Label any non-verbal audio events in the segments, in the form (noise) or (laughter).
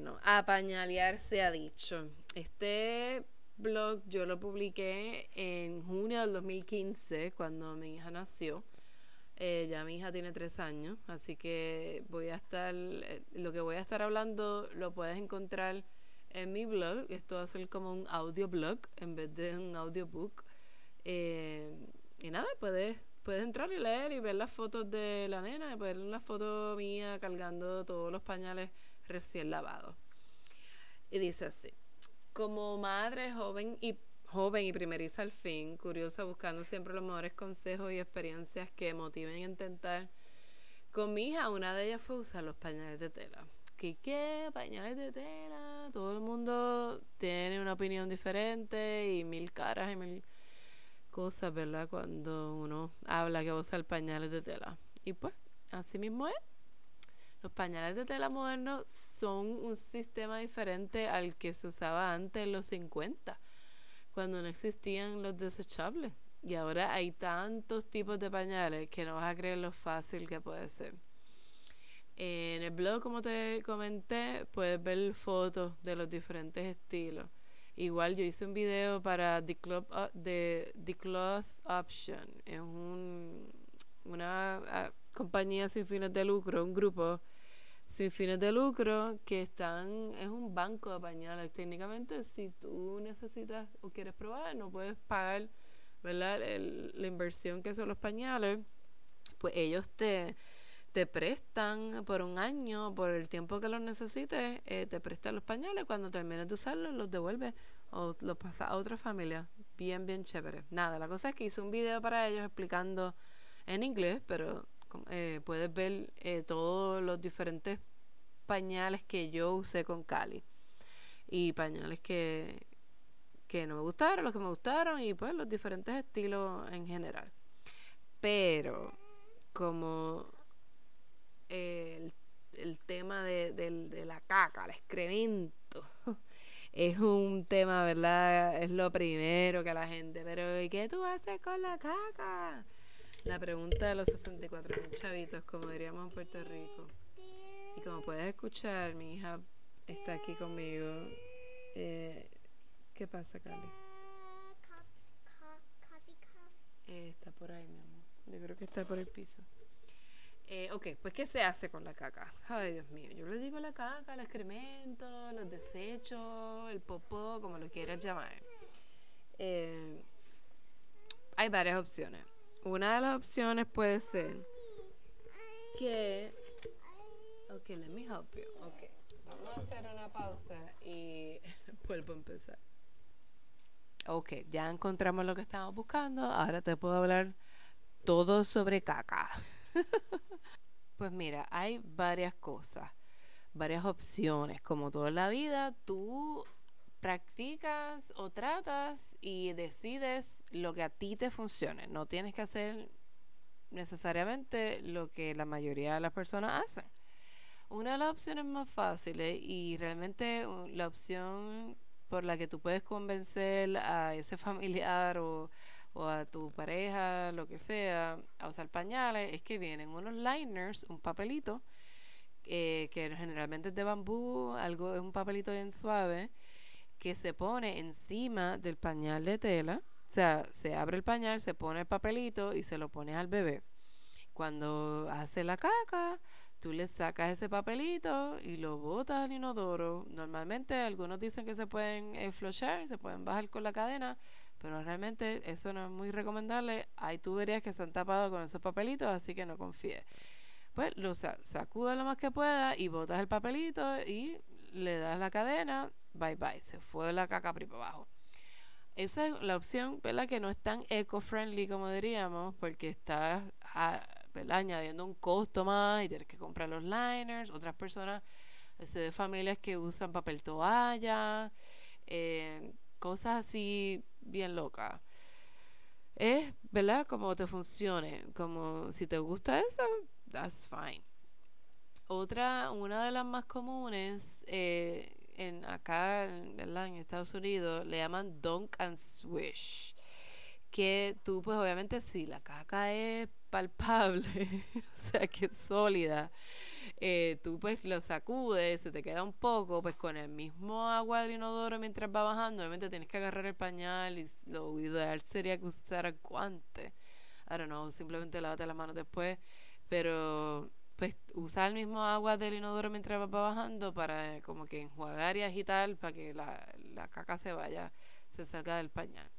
Bueno, apañalear se ha dicho. Este blog yo lo publiqué en junio del 2015, cuando mi hija nació. Eh, ya mi hija tiene tres años, así que voy a estar, eh, lo que voy a estar hablando lo puedes encontrar en mi blog. Esto va a ser como un audioblog en vez de un audiobook. Eh, y nada, puedes, puedes entrar y leer y ver las fotos de la nena, y ver una foto mía cargando todos los pañales recién lavados. Y dice así, como madre joven y joven y primeriza al fin, curiosa buscando siempre los mejores consejos y experiencias que motiven a intentar. Con mi hija, una de ellas fue usar los pañales de tela. ¿Qué qué? Pañales de tela. Todo el mundo tiene una opinión diferente y mil caras y mil cosas, ¿verdad? Cuando uno habla que usa el pañales de tela. Y pues, así mismo es. Los pañales de tela modernos son un sistema diferente al que se usaba antes en los 50, cuando no existían los desechables. Y ahora hay tantos tipos de pañales que no vas a creer lo fácil que puede ser. En el blog, como te comenté, puedes ver fotos de los diferentes estilos. Igual yo hice un video para The, Club, uh, The Cloth Option. Es un, una uh, compañía sin fines de lucro, un grupo sin fines de lucro que están, es un banco de pañales. Técnicamente, si tú necesitas o quieres probar, no puedes pagar ¿verdad? la inversión que son los pañales, pues ellos te te prestan por un año, por el tiempo que los necesites, eh, te prestan los pañales, cuando termines de usarlos los devuelves o los pasas a otra familia. Bien, bien chévere. Nada, la cosa es que hice un video para ellos explicando en inglés, pero eh, puedes ver eh, todos los diferentes pañales que yo usé con Cali. Y pañales que, que no me gustaron, los que me gustaron y pues los diferentes estilos en general. Pero como el, el tema de, de, la caca, el excremento. (laughs) Es un tema, ¿verdad? Es lo primero que la gente, pero ¿y qué tú haces con la caca? La pregunta de los 64 mil chavitos, como diríamos en Puerto Rico. Y como puedes escuchar, mi hija está aquí conmigo. Eh, ¿Qué pasa, Cali? Eh, está por ahí, mi amor. Yo creo que está por el piso. Eh, ok, pues ¿qué se hace con la caca? Ay, Dios mío, yo le digo la caca, el excremento, los desechos, el popó, como lo quieras llamar. Eh, hay varias opciones. Una de las opciones puede ser que... Ok, let me help you. Ok, vamos a hacer una pausa y (laughs) vuelvo a empezar. Ok, ya encontramos lo que estamos buscando. Ahora te puedo hablar todo sobre caca. (laughs) pues mira, hay varias cosas, varias opciones. Como toda la vida, tú practicas o tratas y decides lo que a ti te funcione. No tienes que hacer necesariamente lo que la mayoría de las personas hacen. Una de las opciones más fáciles y realmente la opción por la que tú puedes convencer a ese familiar o o a tu pareja, lo que sea, a usar pañales, es que vienen unos liners, un papelito, eh, que generalmente es de bambú, algo es un papelito bien suave, que se pone encima del pañal de tela. O sea, se abre el pañal, se pone el papelito y se lo pone al bebé. Cuando hace la caca, tú le sacas ese papelito y lo botas al inodoro. Normalmente algunos dicen que se pueden eh, se pueden bajar con la cadena, pero realmente eso no es muy recomendable. Hay tuberías que se han tapado con esos papelitos, así que no confíes. Pues lo sacudas lo más que pueda y botas el papelito y le das la cadena, bye bye, se fue la caca por abajo. Esa es la opción, ¿verdad? Que no es tan eco-friendly como diríamos, porque está añadiendo un costo más y tienes que comprar los liners. Otras personas, de familias que usan papel toalla, eh, cosas así bien locas. Es, ¿verdad? Como te funcione. Como si te gusta eso, that's fine. Otra, una de las más comunes, eh, en acá en Estados Unidos, le llaman dunk and swish, que tú, pues obviamente, si la caca es palpable, (laughs) o sea, que es sólida, eh, tú pues lo sacudes, se te queda un poco, pues con el mismo agua del inodoro mientras va bajando, obviamente tienes que agarrar el pañal y lo ideal sería que usara guante. Don't know, simplemente lávate las manos después, pero pues usar el mismo agua del inodoro mientras va bajando para como que enjuagar y agitar para que la, la caca se vaya, se salga del pañal.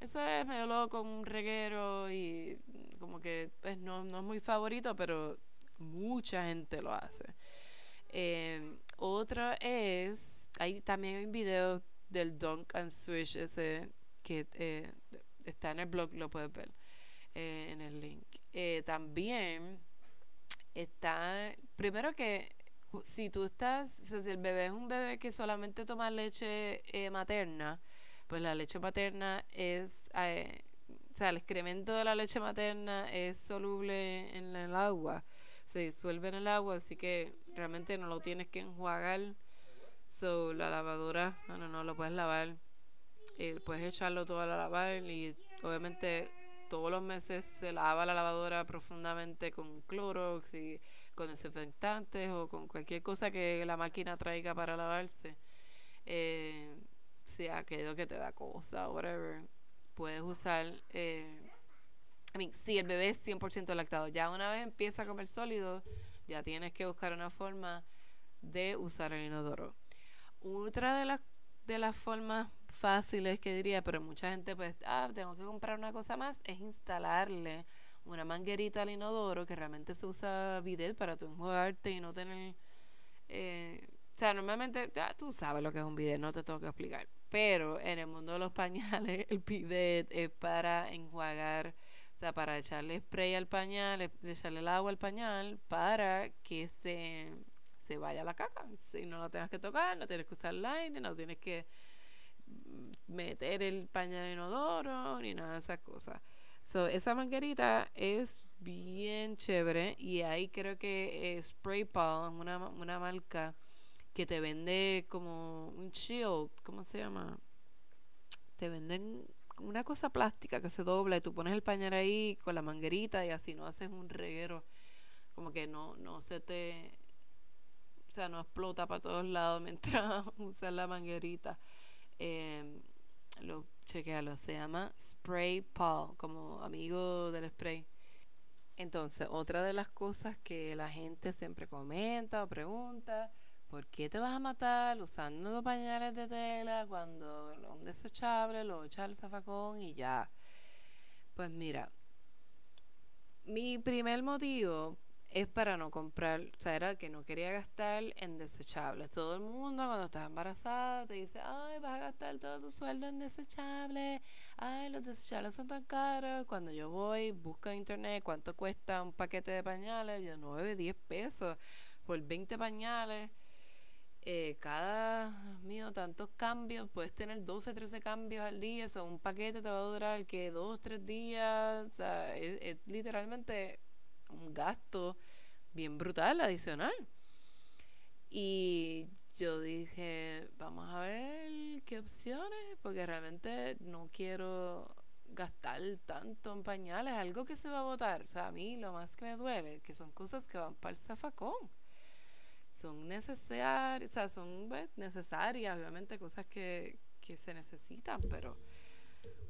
Eso es medio loco, un reguero y como que pues no, no es muy favorito, pero mucha gente lo hace. Eh, otra es, hay también un video del Dunk and Swish ese que eh, está en el blog, lo puedes ver eh, en el link. también está, primero que si tú estás, si el bebé es un bebé que solamente toma leche materna, pues la leche materna es, o sea, el excremento de la leche materna es soluble en el agua se disuelve en el agua, así que realmente no lo tienes que enjuagar. So, la lavadora, no, no, no, lo puedes lavar. Eh, puedes echarlo todo a la lavar y obviamente todos los meses se lava la lavadora profundamente con Clorox y con desinfectantes o con cualquier cosa que la máquina traiga para lavarse. Eh, si aquello que te da cosa whatever, puedes usar eh, I mean, si el bebé es 100% lactado, ya una vez empieza a comer sólido, ya tienes que buscar una forma de usar el inodoro. Otra de las de las formas fáciles que diría, pero mucha gente pues, ah, tengo que comprar una cosa más, es instalarle una manguerita al inodoro que realmente se usa bidet para tu enjuagarte y no tener... Eh, o sea, normalmente ya tú sabes lo que es un bidet, no te tengo que explicar. Pero en el mundo de los (laughs) pañales, el bidet es para enjuagar o sea, para echarle spray al pañal, echarle el agua al pañal para que se, se vaya la caca. Si no lo tengas que tocar, no tienes que usar el aire, no tienes que meter el pañal inodoro ni nada de esas cosas. So, esa manguerita es bien chévere y ahí creo que Spray Palm, una, una marca que te vende como un shield, ¿cómo se llama? Te venden una cosa plástica que se dobla y tú pones el pañal ahí con la manguerita y así no haces un reguero como que no no se te o sea no explota para todos lados (laughs) mientras usas la manguerita eh, lo chequealo se llama spray paul como amigo del spray entonces otra de las cosas que la gente siempre comenta o pregunta ¿Por qué te vas a matar usando pañales de tela cuando un desechable lo echa al zafacón y ya? Pues mira, mi primer motivo es para no comprar, o sea, era que no quería gastar en desechables. Todo el mundo cuando estás embarazada te dice, ay, vas a gastar todo tu sueldo en desechables, ay, los desechables son tan caros. Cuando yo voy, busco en internet cuánto cuesta un paquete de pañales, yo 9, 10 pesos por 20 pañales. Eh, cada, mío, tantos cambios, puedes tener 12, 13 cambios al día, o sea, un paquete te va a durar que dos, tres días, o sea, es, literalmente un gasto bien brutal, adicional. Y yo dije, vamos a ver qué opciones, porque realmente no quiero gastar tanto en pañales, algo que se va a botar. O sea, a mí lo más que me duele, que son cosas que van para el zafacón son necesarias, o sea, son pues, necesarias, obviamente, cosas que, que se necesitan, pero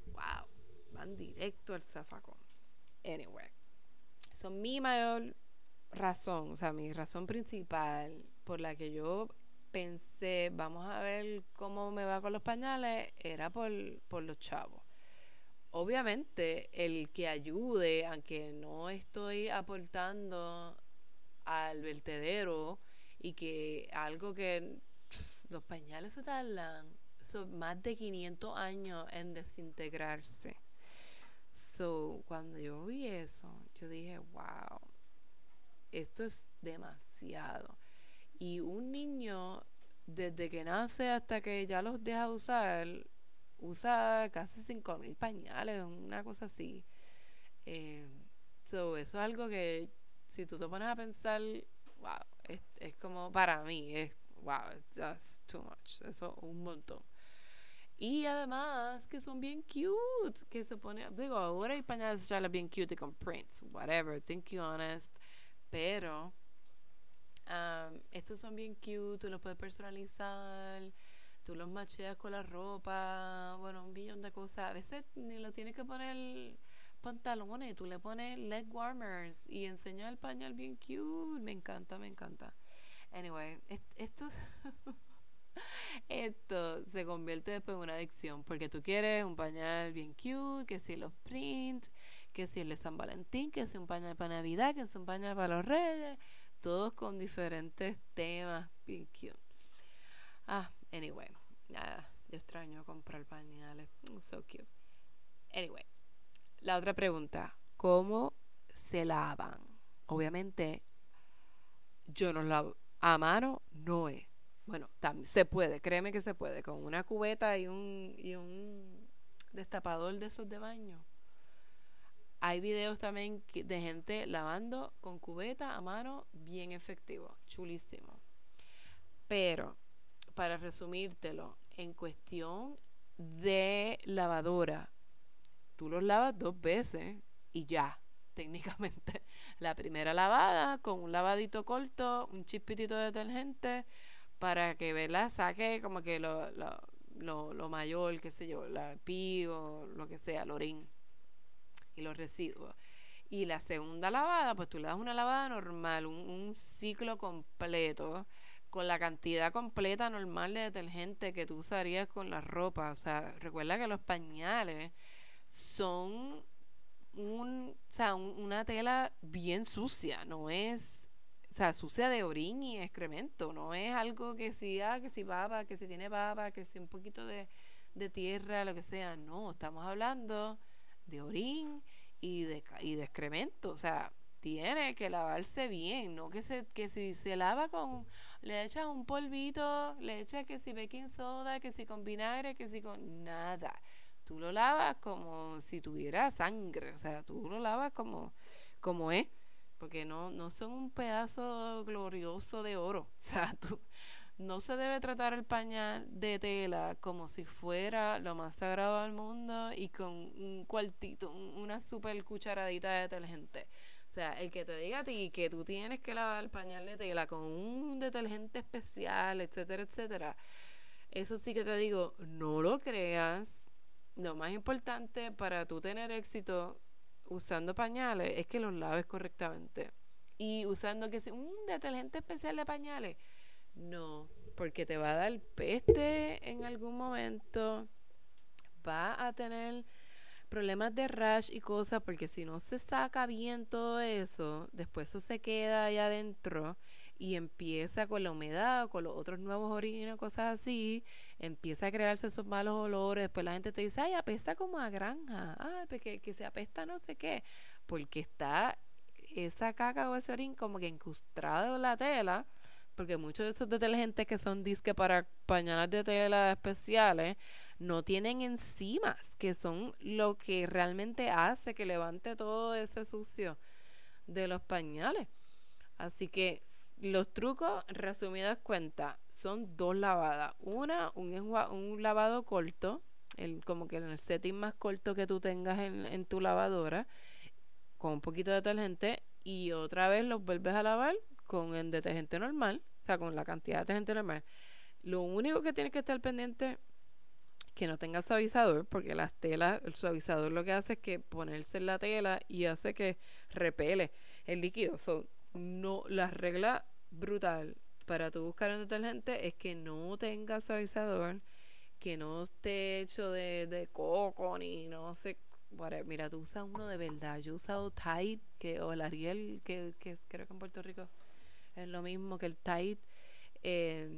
wow, van directo al zafacón. Anyway, son mi mayor razón, o sea, mi razón principal por la que yo pensé, vamos a ver cómo me va con los pañales, era por, por los chavos. Obviamente, el que ayude, aunque no estoy aportando al vertedero, y que algo que los pañales se tardan son más de 500 años en desintegrarse. So, cuando yo vi eso, yo dije, wow, esto es demasiado. Y un niño, desde que nace hasta que ya los deja de usar, usa casi 5.000 pañales, una cosa así. Eh, so, eso es algo que, si tú te pones a pensar, wow, es, es como para mí, es wow, that's too much, eso un montón. Y además que son bien cute, que se pone, digo, ahora hay pañales charlas bien cute con prints, whatever, think you honest, pero um, estos son bien cute, tú los puedes personalizar, tú los macheas con la ropa, bueno, un billón de cosas, a veces ni lo tienes que poner pantalones, tú le pones leg warmers y enseñas el pañal bien cute, me encanta, me encanta. Anyway, esto (laughs) esto se convierte después en una adicción porque tú quieres un pañal bien cute, que si los prints, que si el de San Valentín, que si un pañal para Navidad, que si un pañal para los Reyes, todos con diferentes temas bien cute. Ah, anyway, nada, yo extraño comprar pañales, so cute. Anyway, la otra pregunta, ¿cómo se lavan? Obviamente, yo no lavo a mano, no es bueno, también se puede, créeme que se puede, con una cubeta y un, y un destapador de esos de baño. Hay videos también de gente lavando con cubeta a mano, bien efectivo, chulísimo. Pero, para resumírtelo, en cuestión de lavadora, tú los lavas dos veces y ya, técnicamente. (laughs) La primera lavada con un lavadito corto, un chispitito de detergente para que, ¿verdad? Saque como que lo, lo, lo, mayor, qué sé yo, la pi o lo que sea, el orín y los residuos. Y la segunda lavada, pues tú le das una lavada normal, un, un ciclo completo, con la cantidad completa normal de detergente que tú usarías con la ropa. O sea, recuerda que los pañales son un, o sea, una tela bien sucia, no es o sea, sucia de orín y excremento, no es algo que si, ah, que si baba, que si tiene baba, que si un poquito de, de tierra, lo que sea, no, estamos hablando de orín y de, y de excremento, o sea, tiene que lavarse bien, no que se que si se lava con le echas un polvito, le echas que si baking soda, que si con vinagre, que si con nada. Tú lo lavas como si tuviera sangre, o sea, tú lo lavas como como es porque no, no son un pedazo glorioso de oro. (laughs) O sea, tú, no se debe tratar el pañal de tela como si fuera lo más sagrado del mundo y con un cuartito, una super cucharadita de detergente. O sea, el que te diga a ti que tú tienes que lavar el pañal de tela con un detergente especial, etcétera, etcétera. Eso sí que te digo, no lo creas. Lo más importante para tú tener éxito usando pañales es que los laves correctamente. Y usando que un detergente especial de pañales. No, porque te va a dar peste en algún momento. Va a tener problemas de rash y cosas, porque si no se saca bien todo eso, después eso se queda ahí adentro y empieza con la humedad, con los otros nuevos orinos, cosas así, empieza a crearse esos malos olores, después la gente te dice, ay, apesta como a granja, ay, pues que, que se apesta no sé qué, porque está esa caca o ese orín como que incrustado en la tela, porque muchos de esos detergentes que son disque para pañales de tela especiales no tienen enzimas, que son lo que realmente hace que levante todo ese sucio de los pañales. Así que los trucos, resumidas cuentas, son dos lavadas. Una, un, un lavado corto, el, como que en el setting más corto que tú tengas en, en tu lavadora, con un poquito de detergente, y otra vez los vuelves a lavar con el detergente normal, o sea, con la cantidad de detergente normal. Lo único que tienes que estar pendiente que no tenga suavizador, porque las telas, el suavizador lo que hace es que ponerse en la tela y hace que repele el líquido. So, no, la regla brutal para tú buscar un detergente es que no tenga suavizador, que no esté hecho de, de coco ni no sé. Mira, tú usas uno de verdad. Yo he usado Tide, que, o el Ariel, que, que creo que en Puerto Rico es lo mismo que el Tide. Eh,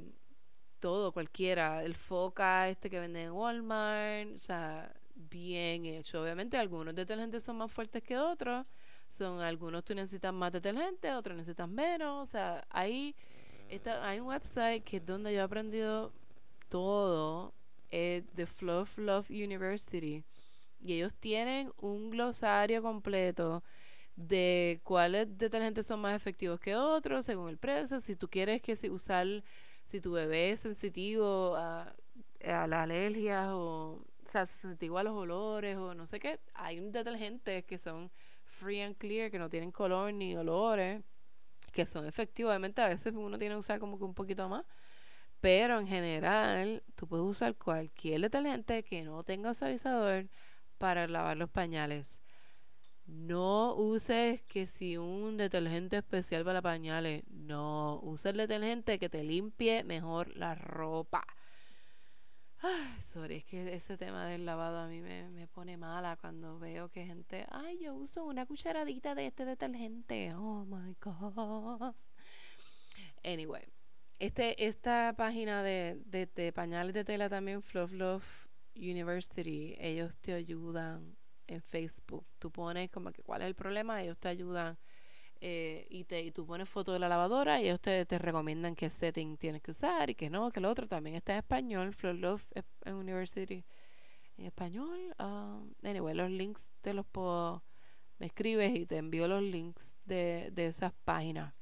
todo, cualquiera. El Foca, este que vende en Walmart. O sea, bien hecho. Obviamente, algunos detergentes son más fuertes que otros son algunos tú necesitas más detergente, otros necesitas menos. O sea, ahí está, hay un website que es donde yo he aprendido todo, es The Fluff Love University. Y ellos tienen un glosario completo de cuáles detergentes son más efectivos que otros según el precio. Si tú quieres que si usar, si tu bebé es sensitivo a a las alergias o, o sea, se siente igual los olores o no sé qué. Hay detergentes que son free and clear, que no tienen color ni olores, que son efectivos. Obviamente a veces uno tiene que usar como que un poquito más. Pero en general, tú puedes usar cualquier detergente que no tenga suavizador para lavar los pañales. No uses que si un detergente especial para pañales. No, usa el detergente que te limpie mejor la ropa. Ay, sorry, es que ese tema del lavado a mí me, me pone mala cuando veo que gente, ay, yo uso una cucharadita de este detergente. Oh my God. Anyway, este, esta página de, de, de pañales de tela también, Fluff Love University, ellos te ayudan en Facebook. Tú pones como que cuál es el problema, ellos te ayudan eh, y, te, y tú pones foto de la lavadora y ellos te, te recomiendan qué setting tienes que usar y que no, que lo otro también está en español, Flow Love University en español. Um, anyway, los links te los puedo, me escribes y te envío los links de, de esas páginas.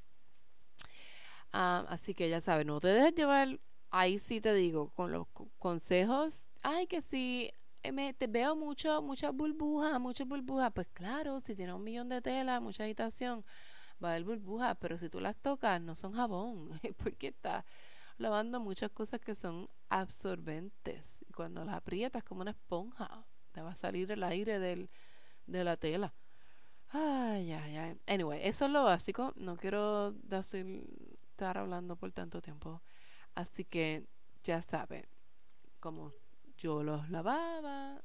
Um, así que ya sabes, no te dejes llevar, ahí sí te digo, con los consejos, ay que eh, me, te veo mucho, muchas burbujas, muchas burbujas. Pues claro, si tienes un millón de tela, mucha agitación, va a haber burbujas, pero si tú las tocas, no son jabón, (laughs) porque estás lavando muchas cosas que son absorbentes. Y cuando las aprietas como una esponja, te va a salir el aire del, de la tela. Ay, ay, ay. Anyway, eso es lo básico. No quiero estar hablando por tanto tiempo. Así que ya saben, como yo los lavaba,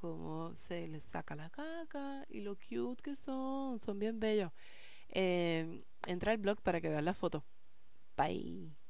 cómo se les saca la caca y lo cute que son, son bien bellos. Eh, entra al blog para que vean la foto. Bye.